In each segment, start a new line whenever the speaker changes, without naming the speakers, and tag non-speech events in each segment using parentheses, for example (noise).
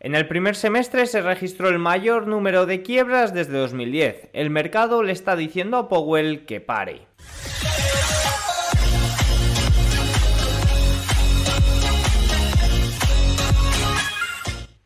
En el primer semestre se registró el mayor número de quiebras desde 2010. El mercado le está diciendo a Powell que pare.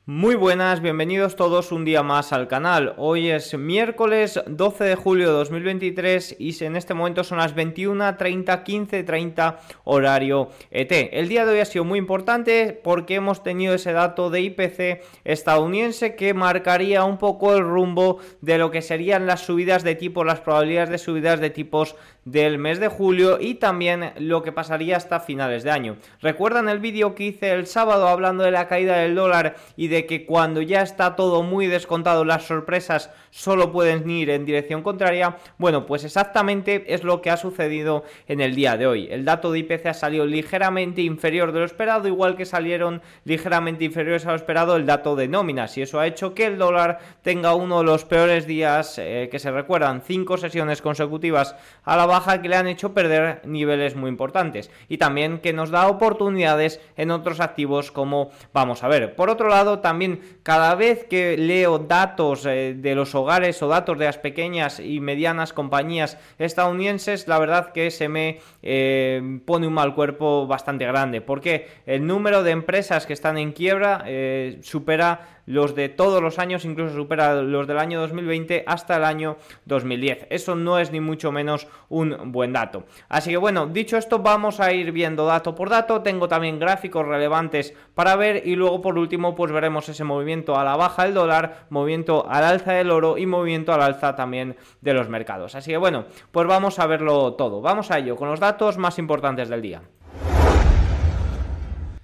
Muy buenas, bienvenidos todos un día más al canal. Hoy es miércoles 12 de julio de 2023 y en este momento son las 21.30, 15.30 horario ET. El día de hoy ha sido muy importante porque hemos tenido ese dato de IPC estadounidense que marcaría un poco el rumbo de lo que serían las subidas de tipo, las probabilidades de subidas de tipos del mes de julio y también lo que pasaría hasta finales de año. ¿Recuerdan el vídeo que hice el sábado hablando de la caída del dólar y de que cuando ya está todo muy descontado las sorpresas solo pueden ir en dirección contraria? Bueno, pues exactamente es lo que ha sucedido en el día de hoy. El dato de IPC ha salido ligeramente inferior de lo esperado, igual que salieron ligeramente inferiores a lo esperado el dato de nóminas y eso ha hecho que el dólar tenga uno de los peores días eh, que se recuerdan, cinco sesiones consecutivas a la baja que le han hecho perder niveles muy importantes y también que nos da oportunidades en otros activos como vamos a ver. Por otro lado, también cada vez que leo datos eh, de los hogares o datos de las pequeñas y medianas compañías estadounidenses, la verdad que se me eh, pone un mal cuerpo bastante grande, porque el número de empresas que están en quiebra eh, supera los de todos los años, incluso supera los del año 2020 hasta el año 2010. Eso no es ni mucho menos un buen dato. Así que bueno, dicho esto, vamos a ir viendo dato por dato. Tengo también gráficos relevantes para ver y luego por último pues veremos ese movimiento a la baja del dólar, movimiento al alza del oro y movimiento al alza también de los mercados. Así que bueno, pues vamos a verlo todo. Vamos a ello con los datos más importantes del día.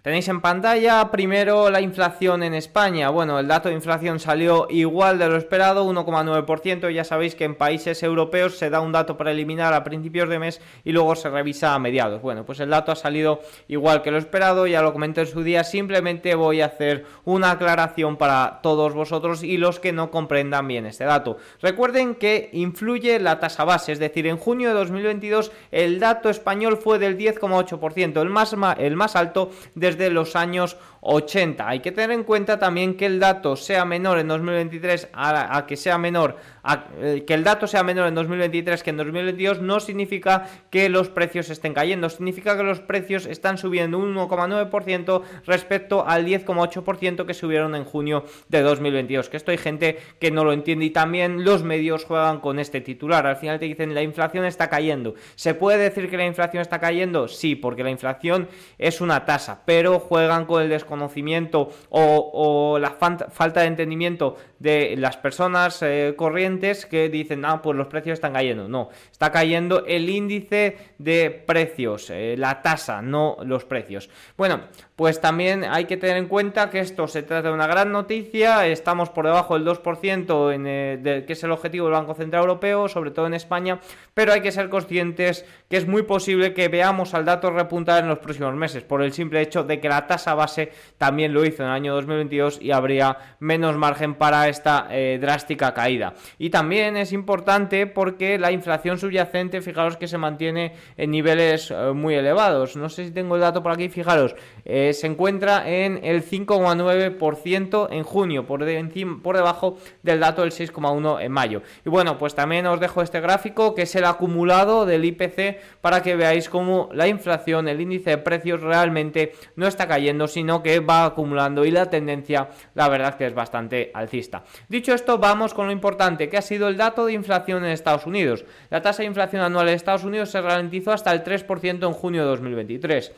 Tenéis en pantalla primero la inflación en España. Bueno, el dato de inflación salió igual de lo esperado, 1,9%. Ya sabéis que en países europeos se da un dato preliminar a principios de mes y luego se revisa a mediados. Bueno, pues el dato ha salido igual que lo esperado, ya lo comenté en su día. Simplemente voy a hacer una aclaración para todos vosotros y los que no comprendan bien este dato. Recuerden que influye la tasa base, es decir, en junio de 2022 el dato español fue del 10,8%, el más, el más alto de desde los años 80. Hay que tener en cuenta también que el dato sea menor en 2023 a, que sea menor, eh, que el dato sea menor en 2023 que en 2022 no significa que los precios estén cayendo, significa que los precios están subiendo un 1,9% respecto al 10,8% que subieron en junio de 2022. Que esto hay gente que no lo entiende y también los medios juegan con este titular. Al final te dicen la inflación está cayendo. ¿Se puede decir que la inflación está cayendo? Sí, porque la inflación es una tasa, pero juegan con el desconocimiento o, la falta de entendimiento de las personas eh, corrientes que dicen, ah, pues los precios están cayendo. No, está cayendo el índice de precios, eh, la tasa, no los precios. Bueno, pues también hay que tener en cuenta que esto se trata de una gran noticia, estamos por debajo del 2% en, eh, que es el objetivo del Banco Central Europeo, sobre todo en España, pero hay que ser conscientes que es muy posible que veamos al dato repuntar en los próximos meses, por el simple hecho de que la tasa base también lo hizo en el año 2022 y habría menos margen para esta eh, drástica caída. Y también es importante porque la inflación subyacente, fijaros que se mantiene en niveles eh, muy elevados. No sé si tengo el dato por aquí, fijaros, eh, se encuentra en el 5,9% en junio, por, por debajo del dato del 6,1% en mayo. Y bueno, pues también os dejo este gráfico que es el acumulado del IPC para que veáis cómo la inflación, el índice de precios realmente no está cayendo, sino que va acumulando y la tendencia, la verdad que es bastante alcista. Dicho esto, vamos con lo importante, que ha sido el dato de inflación en Estados Unidos. La tasa de inflación anual en Estados Unidos se ralentizó hasta el 3% en junio de 2023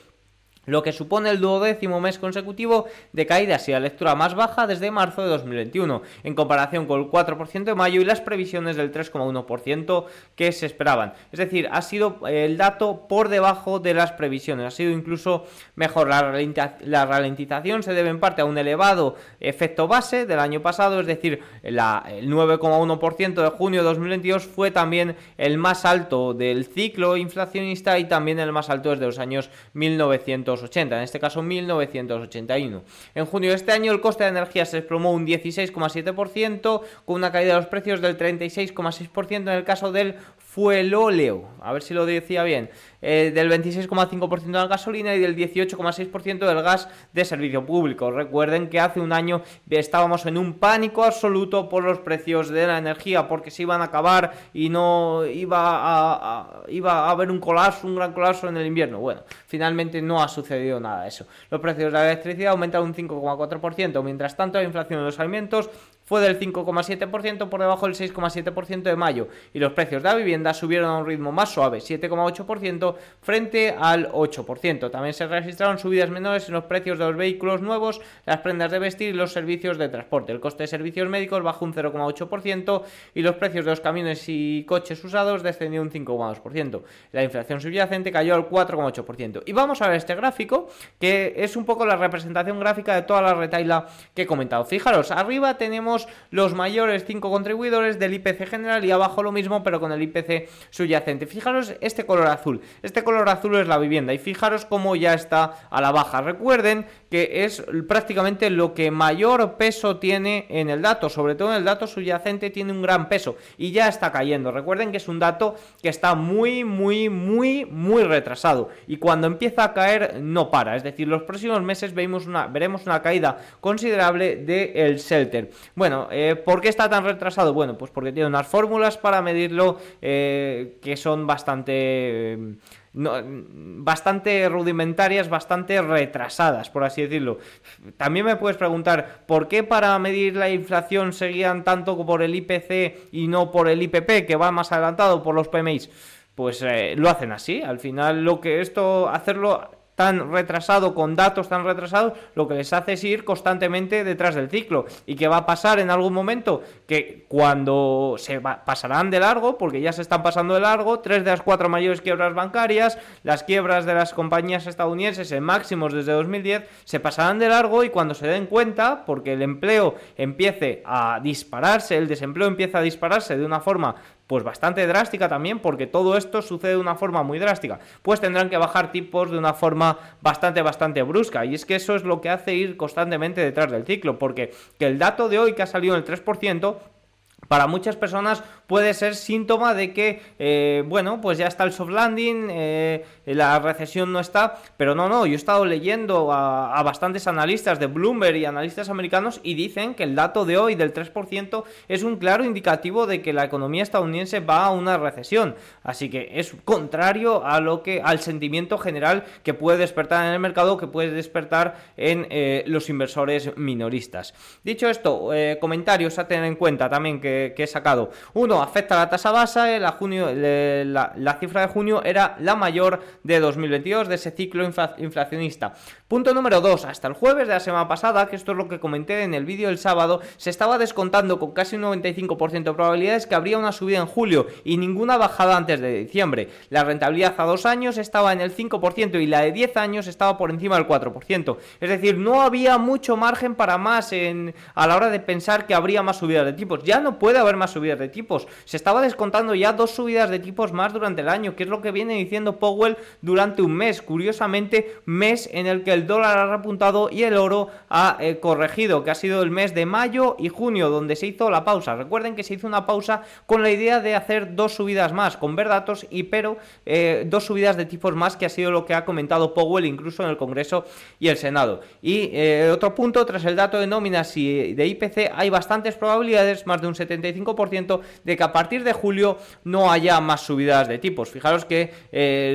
lo que supone el duodécimo mes consecutivo de caída y la lectura más baja desde marzo de 2021, en comparación con el 4% de mayo y las previsiones del 3,1% que se esperaban. Es decir, ha sido el dato por debajo de las previsiones, ha sido incluso mejor. La, ralentización se debe en parte a un elevado efecto base del año pasado, es decir, el 9,1% de junio de 2022 fue también el más alto del ciclo inflacionista y también el más alto desde los años 1900 en este caso 1981. En junio de este año el coste de energía se desplomó un 16,7%, con una caída de los precios del 36,6% en el caso del fue el óleo, a ver si lo decía bien, eh, del 26,5% de la gasolina y del 18,6% del gas de servicio público. Recuerden que hace un año estábamos en un pánico absoluto por los precios de la energía porque se iban a acabar y no iba a, iba a haber un colapso, un gran colapso en el invierno. Bueno, finalmente no ha sucedido nada de eso. Los precios de la electricidad aumentan un 5,4%, mientras tanto la inflación de los alimentos fue del 5,7% por debajo del 6,7% de mayo y los precios de la vivienda subieron a un ritmo más suave, 7,8% frente al 8%. También se registraron subidas menores en los precios de los vehículos nuevos, las prendas de vestir y los servicios de transporte. El coste de servicios médicos bajó un 0,8% y los precios de los camiones y coches usados descendió un 5,2%. La inflación subyacente cayó al 4,8%. Y vamos a ver este gráfico que es un poco la representación gráfica de toda la retaila que he comentado. Fijaros, arriba tenemos los mayores cinco contribuidores del IPC general y abajo lo mismo pero con el IPC subyacente. Fijaros este color azul. Este color azul es la vivienda y fijaros cómo ya está a la baja. Recuerden que es prácticamente lo que mayor peso tiene en el dato, sobre todo en el dato subyacente tiene un gran peso y ya está cayendo. Recuerden que es un dato que está muy, muy, muy, muy retrasado y cuando empieza a caer no para. Es decir, los próximos meses vemos una, veremos una caída considerable del el shelter. Bueno, eh, ¿por qué está tan retrasado? Bueno, pues porque tiene unas fórmulas para medirlo eh, que son bastante... bastante rudimentarias, bastante retrasadas, por así decirlo. También me puedes preguntar, ¿por qué para medir la inflación seguían tanto por el IPC y no por el IPP, que va más adelantado por los PMIs? Pues eh, lo hacen así. Al final, lo que esto, hacerlo tan retrasado, con datos tan retrasados, lo que les hace es ir constantemente detrás del ciclo. ¿Y qué va a pasar en algún momento? Que cuando se pasarán de largo, porque ya se están pasando de largo, tres de las cuatro mayores quiebras bancarias, las quiebras de las compañías estadounidenses en máximos desde 2010, se pasarán de largo y cuando se den cuenta, porque el empleo empiece a dispararse, el desempleo empieza a dispararse de una forma pues bastante drástica también, porque todo esto sucede de una forma muy drástica, pues tendrán que bajar tipos de una forma bastante, bastante brusca. Y es que eso es lo que hace ir constantemente detrás del ciclo, porque que el dato de hoy que ha salido en el 3%, para muchas personas puede ser síntoma de que, eh, bueno, pues ya está el soft landing, eh, la recesión no está, pero no, no, yo he estado leyendo a, bastantes analistas de Bloomberg y analistas americanos y dicen que el dato de hoy del 3% es un claro indicativo de que la economía estadounidense va a una recesión, así que es contrario a lo que al sentimiento general que puede despertar en el mercado, que puede despertar en eh, los inversores minoristas. Dicho esto, comentarios a tener en cuenta también que que, he sacado. Uno, afecta a la tasa base, la, junio, la, cifra de junio era la mayor de 2022, de ese ciclo inflacionista. Punto número 2, hasta el jueves de la semana pasada, que esto es lo que comenté en el vídeo del sábado, se estaba descontando con casi un 95% de probabilidades que habría una subida en julio y ninguna bajada antes de diciembre. La rentabilidad a dos años estaba en el 5% y la de 10 años estaba por encima del 4%. Es decir, no había mucho margen para más en, a la hora de pensar que habría más subidas de tipos. Ya no puede haber más subidas de tipos. Se estaba descontando ya dos subidas de tipos más durante el año, que es lo que viene diciendo Powell durante un mes. Curiosamente, mes en el que el dólar ha repuntado y el oro ha eh, corregido, que ha sido el mes de mayo y junio, donde se hizo la pausa. Recuerden que se hizo una pausa con la idea de hacer dos subidas más, con ver datos y pero eh, dos subidas de tipos más, que ha sido lo que ha comentado Powell incluso en el Congreso y el Senado. Y eh, otro punto, tras el dato de nóminas y de IPC, hay bastantes probabilidades, más de un 70 de que a partir de julio no haya más subidas de tipos. Fijaros que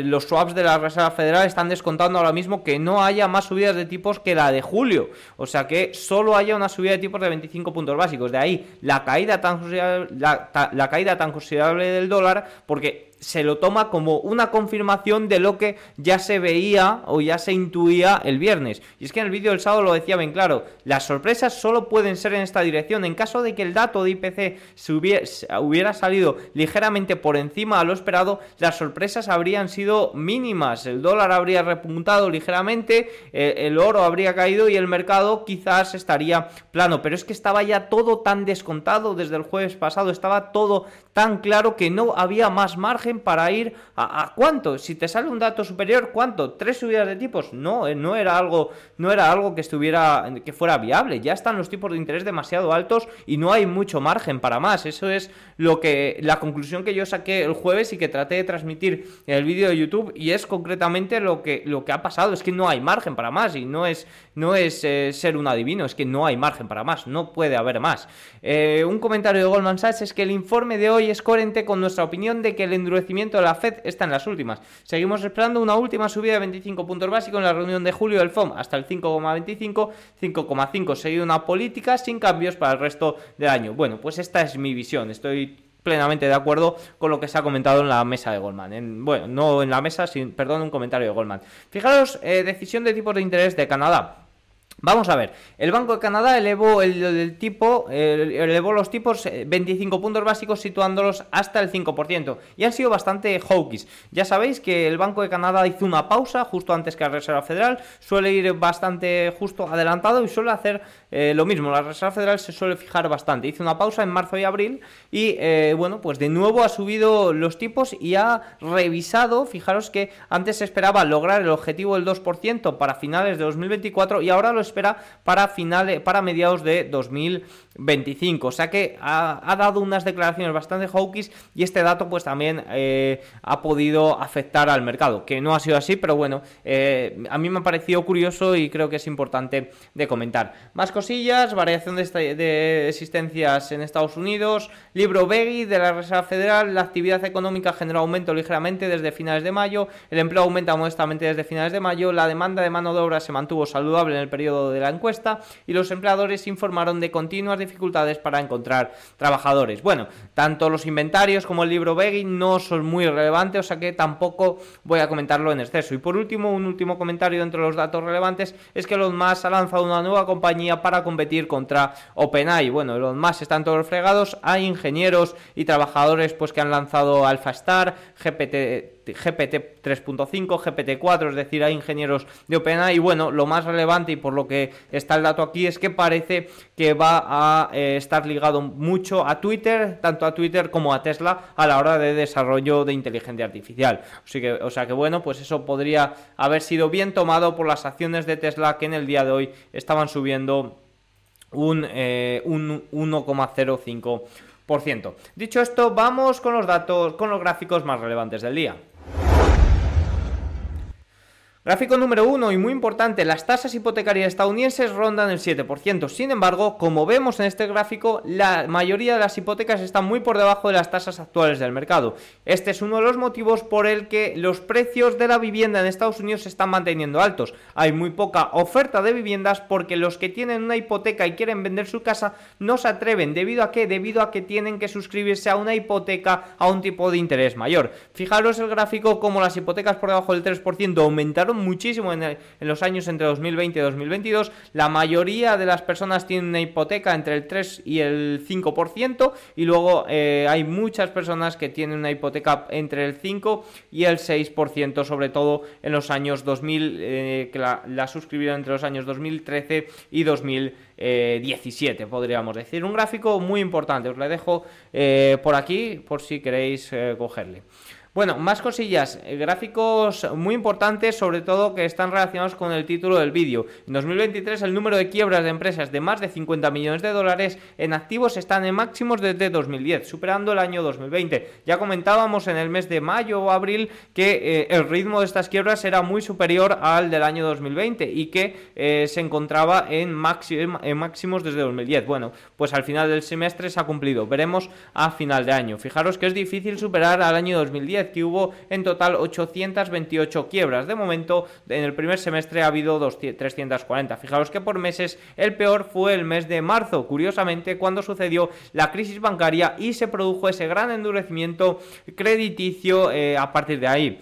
los swaps de la Reserva Federal están descontando ahora mismo que no haya más subidas de tipos que la de julio. O sea que solo haya una subida de tipos de 25 puntos básicos. De ahí la caída tan la caída tan considerable del dólar, porque se lo toma como una confirmación de lo que ya se veía o ya se intuía el viernes. Y es que en el vídeo del sábado lo decía bien claro, las sorpresas solo pueden ser en esta dirección. En caso de que el dato de IPC se hubiera, salido ligeramente por encima de lo esperado, las sorpresas habrían sido mínimas. El dólar habría repuntado ligeramente, eh, el oro habría caído y el mercado quizás estaría plano. Pero es que estaba ya todo tan descontado desde el jueves pasado, estaba todo tan claro que no había más margen para ir a, cuánto. Si te sale un dato superior, ¿cuánto? ¿Tres subidas de tipos? No, eh, no era algo, no era algo que estuviera, que fuera viable. Ya están los tipos de interés demasiado altos y no hay mucho margen para más. Eso es lo que, la conclusión que yo saqué el jueves y que traté de transmitir en el vídeo de YouTube y es concretamente lo que, lo que ha pasado. Es que no hay margen para más y no es, no es eh, ser un adivino, es que no hay margen para más, no puede haber más. Eh, un comentario de Goldman Sachs es que el informe de hoy es coherente con nuestra opinión de que el endurecimiento de la Fed está en las últimas. Seguimos esperando una última subida de 25 puntos básicos en la reunión de julio del FOM hasta el 5,25, 5,5 seguido una política sin cambios para el resto del año. Bueno, pues esta es mi visión, estoy plenamente de acuerdo con lo que se ha comentado en la mesa de Goldman. bueno, no en la mesa, sin, perdón, un comentario de Goldman. Fijaros, eh, decisión de tipos de interés de Canadá. Vamos a ver, el Banco de Canadá elevó el, tipo, elevó los tipos 25 eh, puntos básicos situándolos hasta el 5% y han sido bastante hawkish. Ya sabéis que el Banco de Canadá hizo una pausa justo antes que la Reserva Federal, suele ir bastante justo adelantado y suele hacer eh, lo mismo, la Reserva Federal se suele fijar bastante. Hizo una pausa en marzo y abril y eh, bueno, pues de nuevo ha subido los tipos y ha revisado, fijaros que antes se esperaba lograr el objetivo del 2% para finales de 2024 y ahora lo para finales, para mediados de 2025. O sea que ha, dado unas declaraciones bastante hawkish y este dato pues también eh, ha podido afectar al mercado, que no ha sido así, pero bueno, eh, a mí me ha parecido curioso y creo que es importante de comentar. Más cosillas, variación de, existencias en Estados Unidos, libro Begui de la Reserva Federal, la actividad económica generó aumento ligeramente desde finales de mayo, el empleo aumenta modestamente desde finales de mayo, la demanda de mano de obra se mantuvo saludable en el periodo de la encuesta y los empleadores informaron de continuas dificultades para encontrar trabajadores. Bueno, tanto los inventarios como el libro Begging no son muy relevantes, o sea que tampoco voy a comentarlo en exceso. Y por último, un último comentario entre los datos relevantes es que Elon Musk ha lanzado una nueva compañía para competir contra OpenAI. Bueno, Elon Musk están todos fregados, hay ingenieros y trabajadores pues que han lanzado AlphaStar, GPT GPT 3.5, GPT 4, es decir, hay ingenieros de OpenAI y bueno, lo más relevante y por lo que está el dato aquí es que parece que va a eh, estar ligado mucho a Twitter, tanto a Twitter como a Tesla a la hora de desarrollo de inteligencia artificial. que, o sea que bueno, pues eso podría haber sido bien tomado por las acciones de Tesla que en el día de hoy estaban subiendo un, eh, un 1,05%. Dicho esto, vamos con los datos, con los gráficos más relevantes del día. Gráfico número uno y muy importante, las tasas hipotecarias estadounidenses rondan el 7%. Sin embargo, como vemos en este gráfico, la mayoría de las hipotecas están muy por debajo de las tasas actuales del mercado. Este es uno de los motivos por el que los precios de la vivienda en Estados Unidos se están manteniendo altos. Hay muy poca oferta de viviendas porque los que tienen una hipoteca y quieren vender su casa no se atreven. ¿Debido a qué? Debido a que tienen que suscribirse a una hipoteca a un tipo de interés mayor. Fijaros el gráfico como las hipotecas por debajo del 3% aumentaron muchísimo en, los años entre 2020 y 2022. La mayoría de las personas tienen una hipoteca entre el 3 y el 5% y luego eh, hay muchas personas que tienen una hipoteca entre el 5 y el 6%, sobre todo en los años 2000, eh, que la, suscribieron entre los años 2013 y 2017, podríamos decir. Un gráfico muy importante, os lo dejo eh, por aquí por si queréis cogerle. Bueno, más cosillas, eh, gráficos muy importantes, sobre todo que están relacionados con el título del vídeo. En 2023 el número de quiebras de empresas de más de 50 millones de dólares en activos están en máximos desde 2010, superando el año 2020. Ya comentábamos en el mes de mayo o abril que eh, el ritmo de estas quiebras era muy superior al del año 2020 y que eh, se encontraba en, en máximos desde 2010. Bueno, pues al final del semestre se ha cumplido. Veremos a final de año. Fijaros que es difícil superar al año 2010 que hubo en total 828 quiebras. De momento, en el primer semestre ha habido 340. Fijaros que por meses el peor fue el mes de marzo, curiosamente, cuando sucedió la crisis bancaria y se produjo ese gran endurecimiento crediticio eh, a partir de ahí.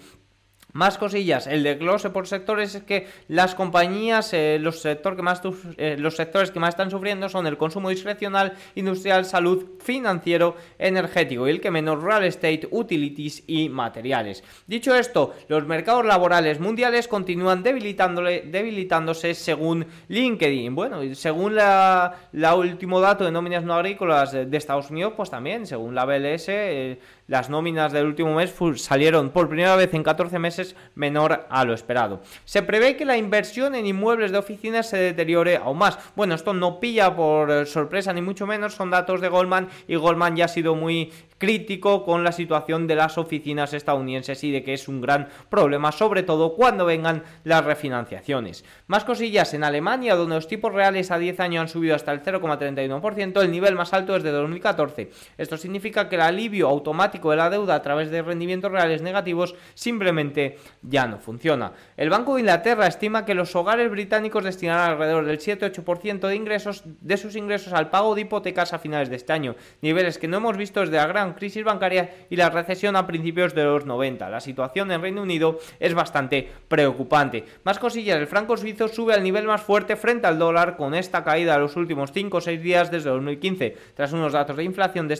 Más cosillas, el desglose por sectores es que las compañías, eh, los, sector que más, eh, los sectores que más están sufriendo son el consumo discrecional, industrial, salud, financiero, energético y el que menos real estate, utilities y materiales. Dicho esto, los mercados laborales mundiales continúan debilitándose según LinkedIn. Bueno, según la, último dato de nóminas no agrícolas de, Estados Unidos, pues también, según la BLS, eh, las nóminas del último mes salieron por primera vez en 14 meses menor a lo esperado. Se prevé que la inversión en inmuebles de oficinas se deteriore aún más. Bueno, esto no pilla por eh, sorpresa ni mucho menos, son datos de Goldman y Goldman ya ha sido muy crítico con la situación de las oficinas estadounidenses y de que es un gran problema, sobre todo cuando vengan las refinanciaciones. Más cosillas en Alemania, donde los tipos reales a 10 años han subido hasta el 0,31%, el nivel más alto es de 2014. Esto significa que el alivio automático de la deuda a través de rendimientos reales negativos simplemente ya no funciona. El Banco de Inglaterra estima que los hogares británicos destinarán alrededor del 7-8% de ingresos de sus ingresos al pago de hipotecas a finales de este año, niveles que no hemos visto desde la gran crisis bancaria y la recesión a principios de los 90. La situación en Reino Unido es bastante preocupante. Más cosillas, el franco suizo sube al nivel más fuerte frente al dólar con esta caída de los últimos 5 o 6 días desde 2015, tras unos datos de inflación de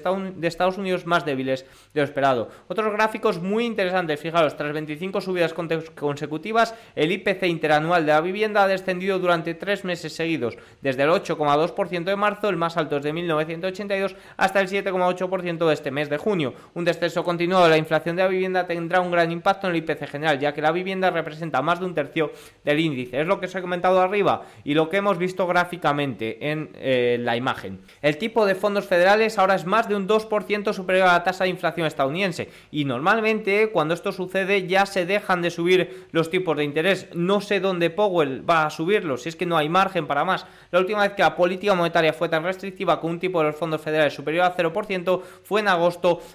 Estados Unidos más débiles de lo esperado. Otros gráficos muy interesantes, fijaros, tras 25 subidas consecutivas, el IPC interanual de la vivienda ha descendido durante 3 meses seguidos, desde el 8,2% de marzo, el más alto es de 1982, hasta el 7,8% de este mes de junio. Un descenso continuado de la inflación de la vivienda tendrá un gran impacto en el IPC general, ya que la vivienda representa más de un tercio del índice. Es lo que os he comentado arriba y lo que hemos visto gráficamente en eh, la imagen. El tipo de fondos federales ahora es más de un 2% superior a la tasa de inflación estadounidense y normalmente cuando esto sucede ya se dejan de subir los tipos de interés. No sé dónde Powell va a subirlos, si es que no hay margen para más. La última vez que la política monetaria fue tan restrictiva con un tipo de los fondos federales superior a 0% fue en agosto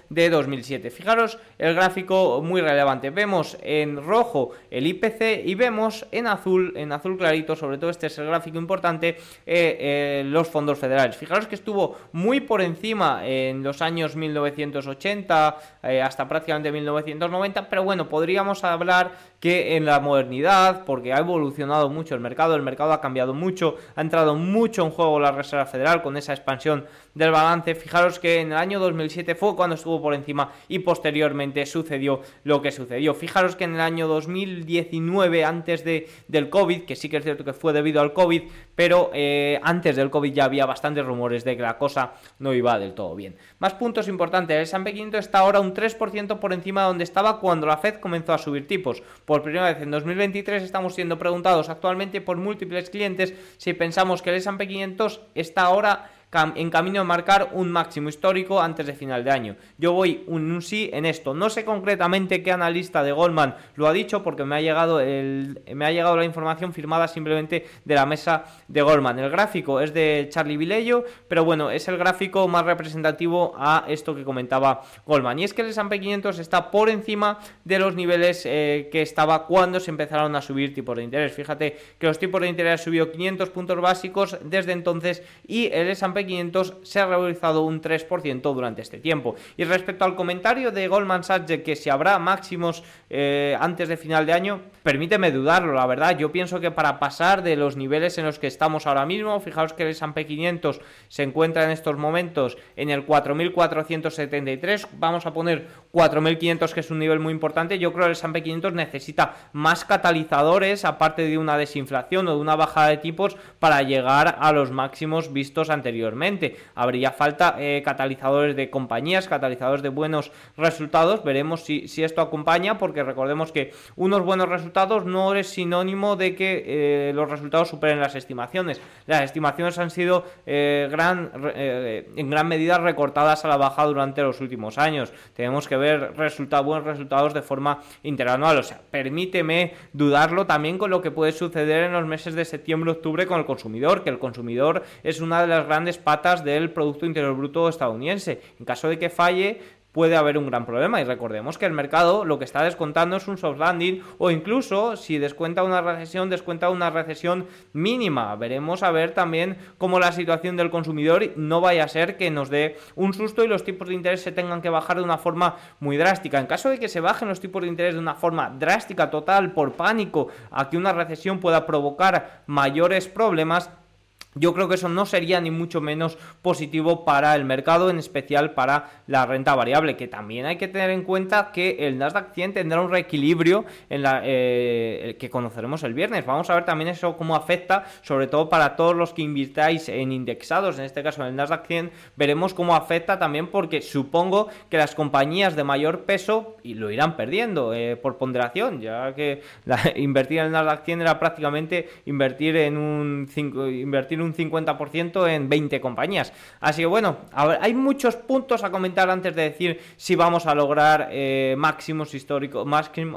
de 2007. Fijaros el gráfico muy relevante. Vemos en rojo el IPC y vemos en azul, en azul clarito, sobre todo este es el gráfico importante, eh, eh, los fondos federales. Fijaros que estuvo muy por encima en los años 1980 eh, hasta prácticamente 1990, pero bueno, podríamos hablar que en la modernidad, porque ha evolucionado mucho el mercado, el mercado ha cambiado mucho, ha entrado mucho en juego la Reserva Federal con esa expansión del balance. Fijaros que en el año 2007 fue cuando estuvo por encima y posteriormente sucedió lo que sucedió. Fijaros que en el año 2019, antes de, del COVID, que sí que es cierto que fue debido al COVID, pero eh, antes del COVID ya había bastantes rumores de que la cosa no iba del todo bien. Más puntos importantes, el S&P 500 está ahora un 3% por encima de donde estaba cuando la Fed comenzó a subir tipos. Por primera vez en 2023 estamos siendo preguntados actualmente por múltiples clientes si pensamos que el S&P 500 está ahora en camino a marcar un máximo histórico antes de final de año. Yo voy un, sí en esto. No sé concretamente qué analista de Goldman lo ha dicho porque me ha llegado el, me ha llegado la información firmada simplemente de la mesa de Goldman. El gráfico es de Charlie Vilello, pero bueno, es el gráfico más representativo a esto que comentaba Goldman. Y es que el S&P 500 está por encima de los niveles eh, que estaba cuando se empezaron a subir tipos de interés. Fíjate que los tipos de interés subió 500 puntos básicos desde entonces y el S&P 500 se ha revalorizado un 3% durante este tiempo. Y respecto al comentario de Goldman Sachs de que si habrá máximos eh, antes de final de año, permíteme dudarlo, la verdad. Yo pienso que para pasar de los niveles en los que estamos ahora mismo, fijaos que el S&P 500 se encuentra en estos momentos en el 4.473, vamos a poner 4.500 que es un nivel muy importante, yo creo que el S&P 500 necesita más catalizadores aparte de una desinflación o de una bajada de tipos para llegar a los máximos vistos anteriormente. Habría falta eh, catalizadores de compañías, catalizadores de buenos resultados, veremos si, esto acompaña porque recordemos que unos buenos resultados no es sinónimo de que eh, los resultados superen las estimaciones. Las estimaciones han sido eh, gran, en gran medida recortadas a la baja durante los últimos años. Tenemos que ver buenos resultados de forma interanual. O sea, permíteme dudarlo también con lo que puede suceder en los meses de septiembre-octubre con el consumidor, que el consumidor es una de las grandes patas del Producto Interior Bruto estadounidense. En caso de que falle, puede haber un gran problema. Y recordemos que el mercado lo que está descontando es un soft landing o incluso si descuenta una recesión, descuenta una recesión mínima. Veremos a ver también cómo la situación del consumidor no vaya a ser que nos dé un susto y los tipos de interés se tengan que bajar de una forma muy drástica. En caso de que se bajen los tipos de interés de una forma drástica, total, por pánico, a que una recesión pueda provocar mayores problemas, yo creo que eso no sería ni mucho menos positivo para el mercado, en especial para la renta variable, que también hay que tener en cuenta que el Nasdaq 100 tendrá un reequilibrio en la, eh, que conoceremos el viernes. Vamos a ver también eso cómo afecta, sobre todo para todos los que invirtáis en indexados, en este caso en el Nasdaq 100, veremos cómo afecta también porque supongo que las compañías de mayor peso y lo irán perdiendo eh, por ponderación, ya que (laughs) invertir en el Nasdaq 100 era prácticamente invertir en un 5, invertir un 50% en 20 compañías. Así que bueno, hay muchos puntos a comentar antes de decir si vamos a lograr eh, máximos históricos,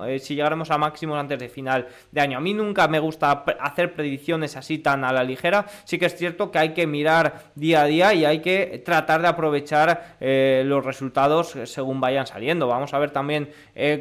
eh, si llegaremos a máximos antes de final de año. A mí nunca me gusta hacer predicciones así tan a la ligera. Sí que es cierto que hay que mirar día a día y hay que tratar de aprovechar eh, los resultados según vayan saliendo. Vamos a ver también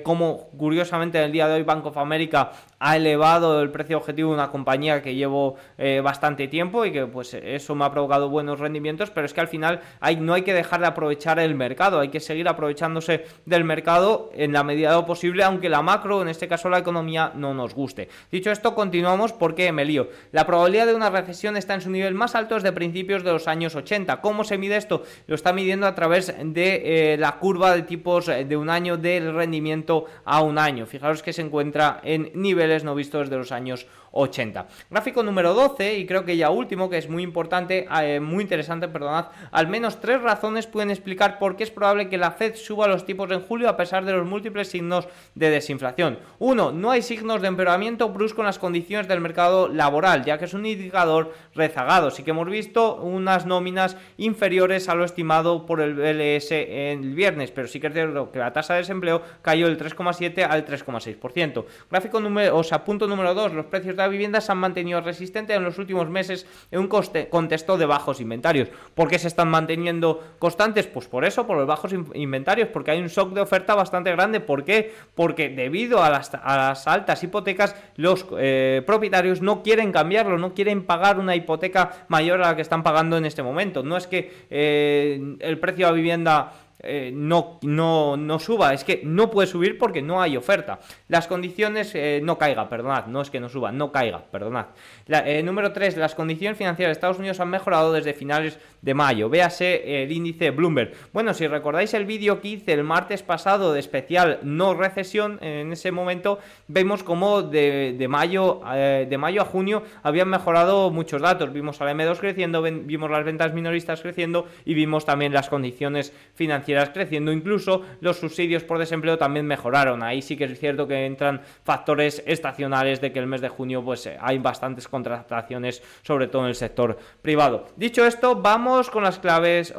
cómo, curiosamente, en el día de hoy Bank of America ha elevado el precio objetivo de una compañía que llevo bastante tiempo y que pues eso me ha provocado buenos rendimientos, pero es que al final hay, no hay que dejar de aprovechar el mercado, hay que seguir aprovechándose del mercado en la medida de lo posible, aunque la macro, en este caso la economía, no nos guste. Dicho esto, continuamos porque me lío. La probabilidad de una recesión está en su nivel más alto desde principios de los años 80. ¿Cómo se mide esto? Lo está midiendo a través de eh, la curva de tipos de un año del rendimiento a un año. Fijaros que se encuentra en niveles no vistos desde los años 80. Gráfico número 12, y creo que ya último, que es muy importante, eh, muy interesante, perdonad, al menos tres razones pueden explicar por qué es probable que la Fed suba los tipos en julio a pesar de los múltiples signos de desinflación. Uno, no hay signos de empeoramiento brusco en las condiciones del mercado laboral, ya que es un indicador rezagado. Sí que hemos visto unas nóminas inferiores a lo estimado por el BLS el viernes, pero sí que es cierto que la tasa de desempleo cayó del 3,7 al 3,6%. Gráfico número, o sea, punto número 2, los precios de vivienda se han mantenido resistentes en los últimos meses en un contexto de bajos inventarios. ¿Por qué se están manteniendo constantes? Pues por eso, por los bajos inventarios, porque hay un shock de oferta bastante grande. ¿Por qué? Porque debido a las, altas hipotecas, los eh, propietarios no quieren cambiarlo, no quieren pagar una hipoteca mayor a la que están pagando en este momento. No es que eh, el precio de la vivienda eh, no, no, no suba, es que no puede subir porque no hay oferta. Las condiciones, eh, no caiga, perdonad, no es que no suba, no caiga, perdonad. Eh, número 3, las condiciones financieras de Estados Unidos han mejorado desde finales de mayo. Véase el índice Bloomberg. Bueno, si recordáis el vídeo que hice el martes pasado de especial no recesión, en ese momento vemos como de, mayo, de mayo a junio habían mejorado muchos datos. Vimos al M2 creciendo, vimos las ventas minoristas creciendo y vimos también las condiciones financieras creciendo, incluso los subsidios por desempleo también mejoraron. Ahí sí que es cierto que entran factores estacionales de que el mes de junio pues eh, hay bastantes contrataciones, sobre todo en el sector privado. Dicho esto, vamos con las claves,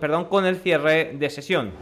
perdón, con el cierre de sesión.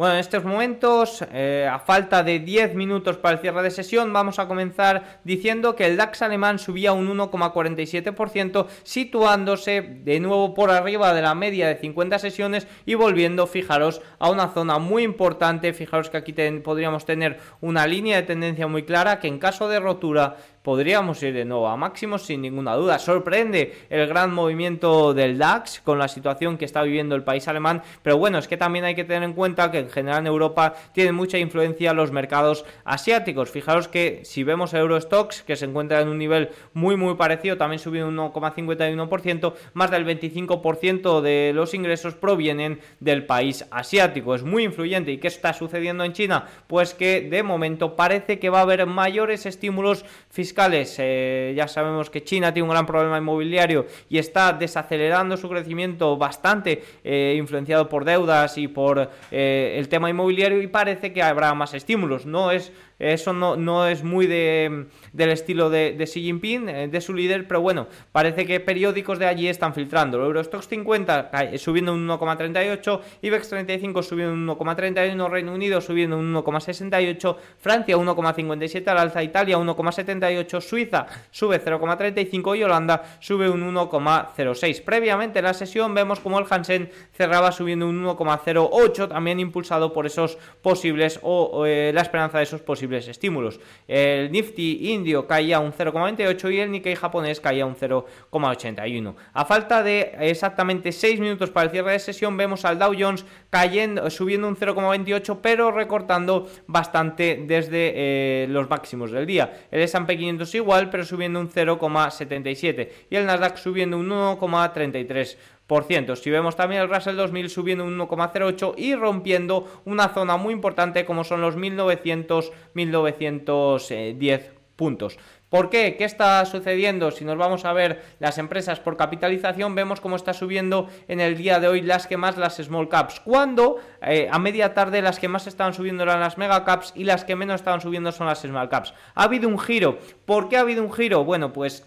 Bueno, en estos momentos, eh, a falta de 10 minutos para el cierre de sesión, vamos a comenzar diciendo que el DAX alemán subía un 1,47%, situándose de nuevo por arriba de la media de 50 sesiones y volviendo, fijaros, a una zona muy importante. Fijaros que aquí podríamos tener una línea de tendencia muy clara que en caso de rotura podríamos ir de nuevo a máximos sin ninguna duda. Sorprende el gran movimiento del DAX con la situación que está viviendo el país alemán, pero bueno, es que también hay que tener en cuenta que en general en Europa tienen mucha influencia los mercados asiáticos. Fijaros que si vemos Eurostox, que se encuentra en un nivel muy muy parecido, también subió un 1,51%, más del 25% de los ingresos provienen del país asiático. Es muy influyente. ¿Y qué está sucediendo en China? Pues que de momento parece que va a haber mayores estímulos fiscales fiscales, eh, ya sabemos que China tiene un gran problema inmobiliario y está desacelerando su crecimiento bastante eh, influenciado por deudas y por eh, el tema inmobiliario y parece que habrá más estímulos. No es Eso no, no es muy de, del estilo de, Xi Jinping, de su líder, pero bueno, parece que periódicos de allí están filtrando. El Eurostox 50 subiendo un 1,38, IBEX 35 subiendo un 1,31, Reino Unido subiendo un 1,68, Francia 1,57 al alza, Italia 1,78, Suiza sube 0,35 y Holanda sube un 1,06. Previamente en la sesión vemos como el Hansen cerraba subiendo un 1,08, también impulsado por esos posibles o, eh, la esperanza de esos posibles estímulos. El Nifty indio caía un 0,28 y el Nikkei japonés caía un 0,81. A falta de exactamente 6 minutos para el cierre de sesión vemos al Dow Jones cayendo, subiendo un 0,28 pero recortando bastante desde eh, los máximos del día. El S&P 500 igual pero subiendo un 0,77 y el Nasdaq subiendo un 1,33%. Si vemos también el Russell 2000 subiendo un 1,08 y rompiendo una zona muy importante como son los 1900-1910 puntos. ¿Por qué? ¿Qué está sucediendo? Si nos vamos a ver las empresas por capitalización, vemos cómo está subiendo en el día de hoy las que más las small caps. Cuando eh, a media tarde las que más estaban subiendo eran las mega caps y las que menos estaban subiendo son las small caps. Ha habido un giro. ¿Por qué ha habido un giro? Bueno, pues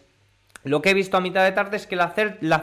lo que he visto a mitad de tarde es que la,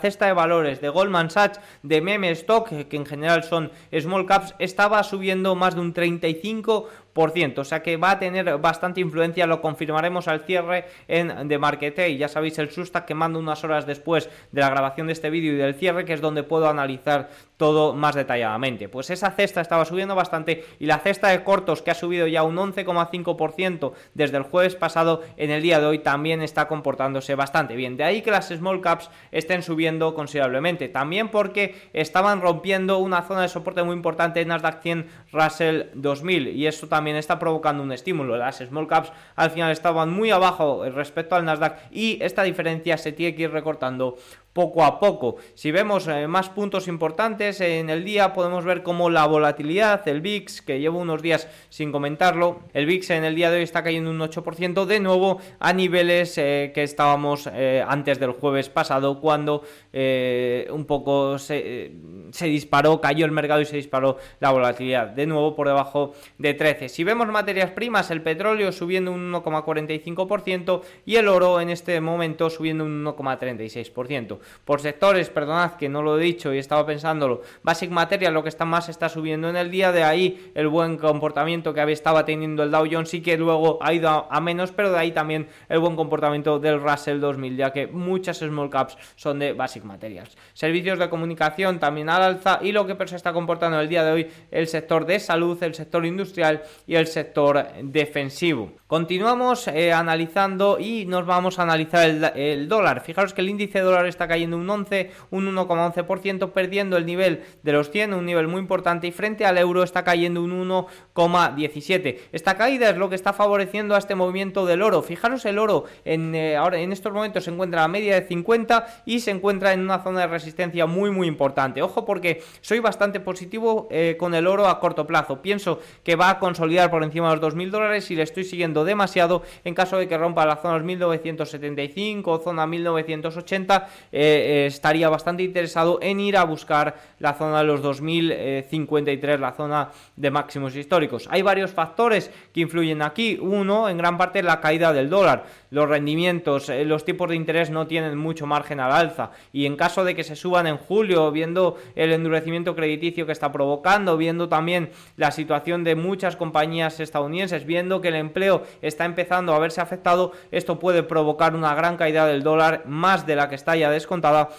cesta de valores de Goldman Sachs, de Meme Stock, que en general son small caps, estaba subiendo más de un 35%. O sea que va a tener bastante influencia, lo confirmaremos al cierre en The Market y ya sabéis el susta que mando unas horas después de la grabación de este vídeo y del cierre, que es donde puedo analizar todo más detalladamente. Pues esa cesta estaba subiendo bastante y la cesta de cortos que ha subido ya un 11,5% desde el jueves pasado en el día de hoy también está comportándose bastante bien. De ahí que las small caps estén subiendo considerablemente. También porque estaban rompiendo una zona de soporte muy importante en Nasdaq 100 Russell 2000 y eso también está provocando un estímulo. Las small caps al final estaban muy abajo respecto al Nasdaq y esta diferencia se tiene que ir recortando poco a poco. Si vemos eh, más puntos importantes en el día, podemos ver como la volatilidad, el VIX, que llevo unos días sin comentarlo, el VIX en el día de hoy está cayendo un 8% de nuevo a niveles eh, que estábamos eh, antes del jueves pasado, cuando un poco se, se, disparó, cayó el mercado y se disparó la volatilidad, de nuevo por debajo de 13. Si vemos materias primas, el petróleo subiendo un 1,45% y el oro en este momento subiendo un 1,36%. Por sectores, perdonad que no lo he dicho y estaba pensándolo, Basic Material lo que está más está subiendo en el día, de ahí el buen comportamiento que estaba teniendo el Dow Jones y que luego ha ido a, menos, pero de ahí también el buen comportamiento del Russell 2000, ya que muchas small caps son de Basic Materials. Servicios de comunicación también al alza y lo que se está comportando el día de hoy el sector de salud, el sector industrial y el sector defensivo. Continuamos eh, analizando y nos vamos a analizar el, el dólar. Fijaros que el índice dólar está cayendo un 11, un 1,11%, perdiendo el nivel de los 100, un nivel muy importante, y frente al euro está cayendo un 1,17. Esta caída es lo que está favoreciendo a este movimiento del oro. Fijaros el oro en, eh, ahora, en estos momentos se encuentra a media de 50 y se encuentra en una zona de resistencia muy muy importante. Ojo porque soy bastante positivo eh, con el oro a corto plazo. Pienso que va a consolidar por encima de los 2.000 dólares y le estoy siguiendo demasiado en caso de que rompa la zona 1975 o zona 1980 eh, estaría bastante interesado en ir a buscar la zona de los 2053, la zona de máximos históricos. Hay varios factores que influyen aquí. Uno, en gran parte, la caída del dólar. Los rendimientos, eh, los tipos de interés no tienen mucho margen al alza. Y en caso de que se suban en julio, viendo el endurecimiento crediticio que está provocando, viendo también la situación de muchas compañías estadounidenses, viendo que el empleo está empezando a verse afectado, esto puede provocar una gran caída del dólar, más de la que está ya descontada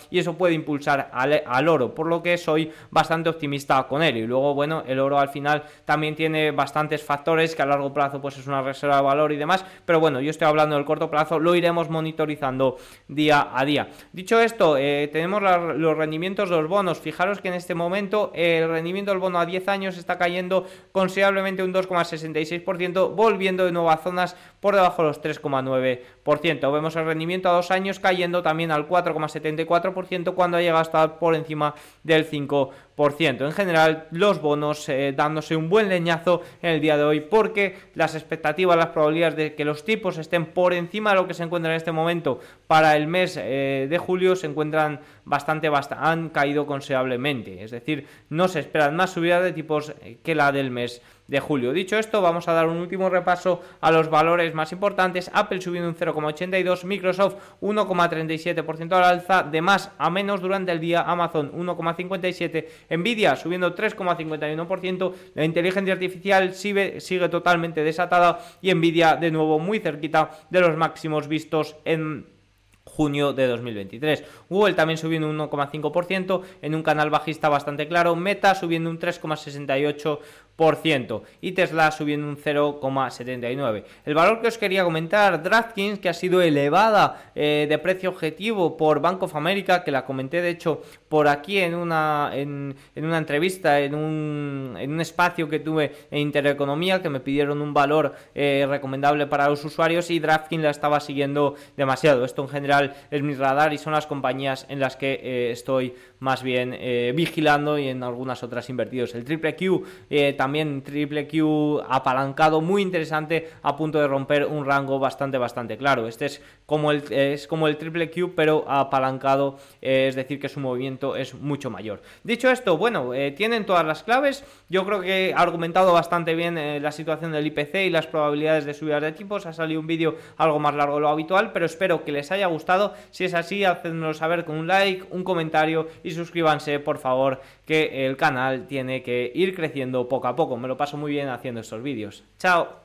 y eso puede impulsar al, oro, por lo que soy bastante optimista con él. Y luego, bueno, el oro al final también tiene bastantes factores que a largo plazo pues es una reserva de valor y demás, pero bueno, yo estoy hablando del corto plazo, lo iremos monitorizando día a día. Dicho esto, eh, tenemos los rendimientos de los bonos. Fijaros que en este momento el rendimiento del bono a 10 años está cayendo considerablemente un 2,66%, volviendo de nuevo a zonas por debajo de los 3,9%. Vemos el rendimiento a dos años cayendo también al 4,7%. 74% cuando ha llegado a estar por encima del 5%. En general, los bonos eh, dándose un buen leñazo en el día de hoy porque las expectativas, las probabilidades de que los tipos estén por encima de lo que se encuentra en este momento para el mes eh, de julio se encuentran bastante, bastante, han caído considerablemente. Es decir, no se esperan más subidas de tipos que la del mes de julio. Dicho esto, vamos a dar un último repaso a los valores más importantes. Apple subiendo un 0,82, Microsoft 1,37% al alza, de más a menos durante el día, Amazon 1,57, Nvidia subiendo 3,51%, la inteligencia artificial sigue, totalmente desatada y Nvidia de nuevo muy cerquita de los máximos vistos en junio de 2023. Google también subiendo un 1,5% en un canal bajista bastante claro, Meta subiendo un 3,68% y Tesla subiendo un 0,79. El valor que os quería comentar, DraftKings, que ha sido elevada eh, de precio objetivo por Bank of America, que la comenté de hecho por aquí en una, en, una entrevista, en un, en un, espacio que tuve en Intereconomía, que me pidieron un valor eh, recomendable para los usuarios y DraftKings la estaba siguiendo demasiado. Esto en general es mi radar y son las compañías en las que eh, estoy más bien vigilando y en algunas otras invertidos. El triple Q también triple Q apalancado, muy interesante, a punto de romper un rango bastante, bastante claro. Este es como el, es como el triple Q, pero apalancado, eh, es decir, que su movimiento es mucho mayor. Dicho esto, bueno, eh, tienen todas las claves. Yo creo que he argumentado bastante bien eh, la situación del IPC y las probabilidades de subidas de tipos. Ha salido un vídeo algo más largo de lo habitual, pero espero que les haya gustado. Si es así, hacedmelo saber con un like, un comentario y suscríbanse, por favor, que el canal tiene que ir creciendo poco a poco. Me lo paso muy bien haciendo estos vídeos. ¡Chao!